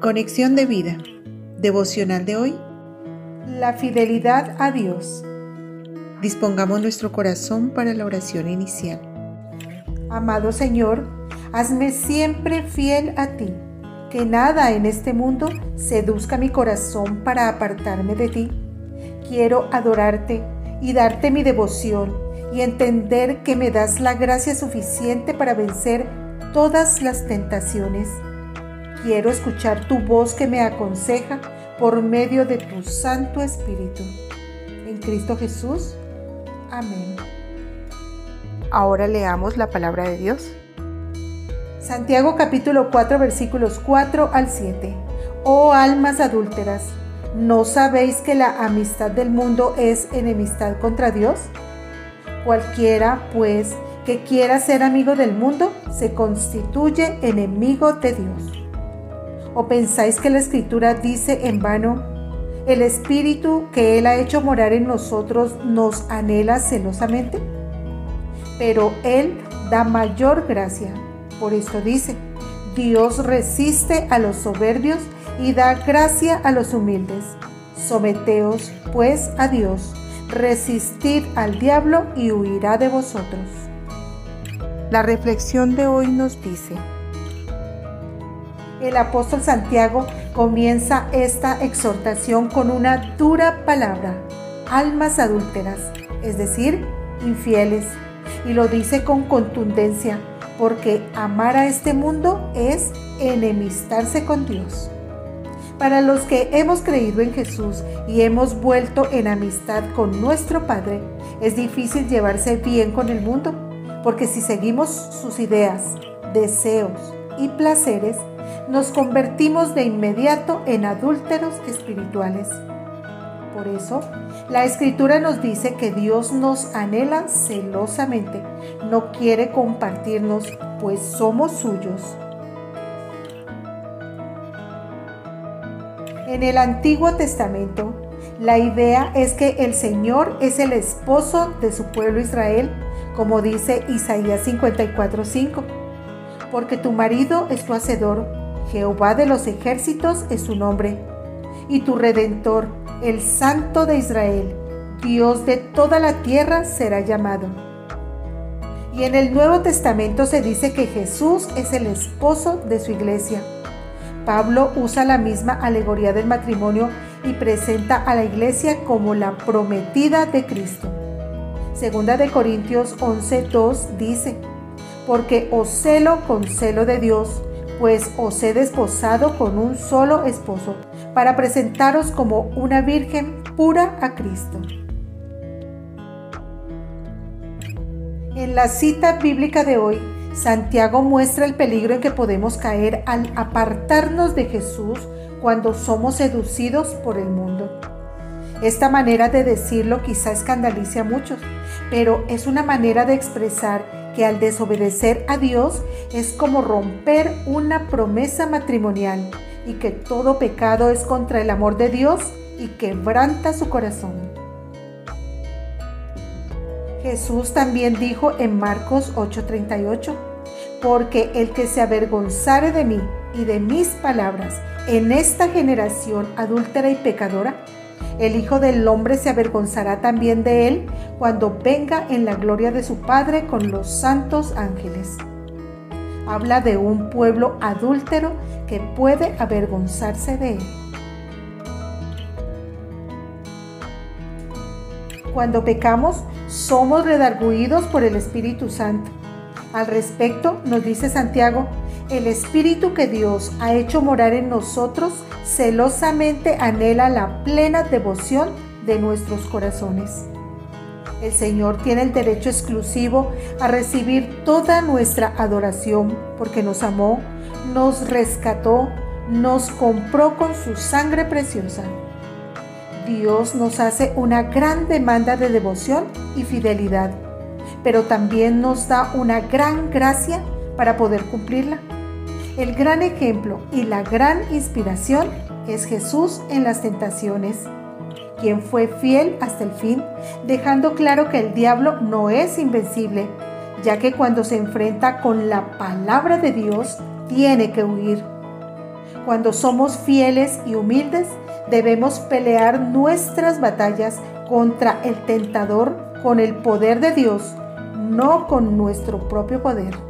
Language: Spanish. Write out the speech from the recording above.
Conexión de vida. Devocional de hoy. La fidelidad a Dios. Dispongamos nuestro corazón para la oración inicial. Amado Señor, hazme siempre fiel a ti. Que nada en este mundo seduzca mi corazón para apartarme de ti. Quiero adorarte y darte mi devoción y entender que me das la gracia suficiente para vencer todas las tentaciones. Quiero escuchar tu voz que me aconseja por medio de tu Santo Espíritu. En Cristo Jesús. Amén. Ahora leamos la palabra de Dios. Santiago capítulo 4 versículos 4 al 7. Oh almas adúlteras, ¿no sabéis que la amistad del mundo es enemistad contra Dios? Cualquiera, pues, que quiera ser amigo del mundo, se constituye enemigo de Dios. ¿O pensáis que la escritura dice en vano, el espíritu que Él ha hecho morar en nosotros nos anhela celosamente? Pero Él da mayor gracia. Por esto dice, Dios resiste a los soberbios y da gracia a los humildes. Someteos, pues, a Dios. Resistid al diablo y huirá de vosotros. La reflexión de hoy nos dice, el apóstol Santiago comienza esta exhortación con una dura palabra, almas adúlteras, es decir, infieles, y lo dice con contundencia, porque amar a este mundo es enemistarse con Dios. Para los que hemos creído en Jesús y hemos vuelto en amistad con nuestro Padre, es difícil llevarse bien con el mundo, porque si seguimos sus ideas, deseos y placeres, nos convertimos de inmediato en adúlteros espirituales. Por eso, la escritura nos dice que Dios nos anhela celosamente, no quiere compartirnos, pues somos suyos. En el Antiguo Testamento, la idea es que el Señor es el esposo de su pueblo Israel, como dice Isaías 54:5, porque tu marido es tu hacedor Jehová de los ejércitos es su nombre, y tu redentor, el Santo de Israel, Dios de toda la tierra, será llamado. Y en el Nuevo Testamento se dice que Jesús es el esposo de su iglesia. Pablo usa la misma alegoría del matrimonio y presenta a la iglesia como la prometida de Cristo. Segunda de Corintios 11:2 dice, porque os celo con celo de Dios, pues os he desposado con un solo esposo, para presentaros como una virgen pura a Cristo. En la cita bíblica de hoy, Santiago muestra el peligro en que podemos caer al apartarnos de Jesús cuando somos seducidos por el mundo. Esta manera de decirlo quizá escandalice a muchos, pero es una manera de expresar que al desobedecer a Dios es como romper una promesa matrimonial y que todo pecado es contra el amor de Dios y quebranta su corazón. Jesús también dijo en Marcos 8:38, porque el que se avergonzare de mí y de mis palabras en esta generación adúltera y pecadora, el Hijo del Hombre se avergonzará también de él cuando venga en la gloria de su Padre con los santos ángeles. Habla de un pueblo adúltero que puede avergonzarse de él. Cuando pecamos, somos redarguidos por el Espíritu Santo. Al respecto, nos dice Santiago, el Espíritu que Dios ha hecho morar en nosotros celosamente anhela la plena devoción de nuestros corazones. El Señor tiene el derecho exclusivo a recibir toda nuestra adoración porque nos amó, nos rescató, nos compró con su sangre preciosa. Dios nos hace una gran demanda de devoción y fidelidad, pero también nos da una gran gracia para poder cumplirla. El gran ejemplo y la gran inspiración es Jesús en las tentaciones, quien fue fiel hasta el fin, dejando claro que el diablo no es invencible, ya que cuando se enfrenta con la palabra de Dios, tiene que huir. Cuando somos fieles y humildes, debemos pelear nuestras batallas contra el tentador con el poder de Dios, no con nuestro propio poder.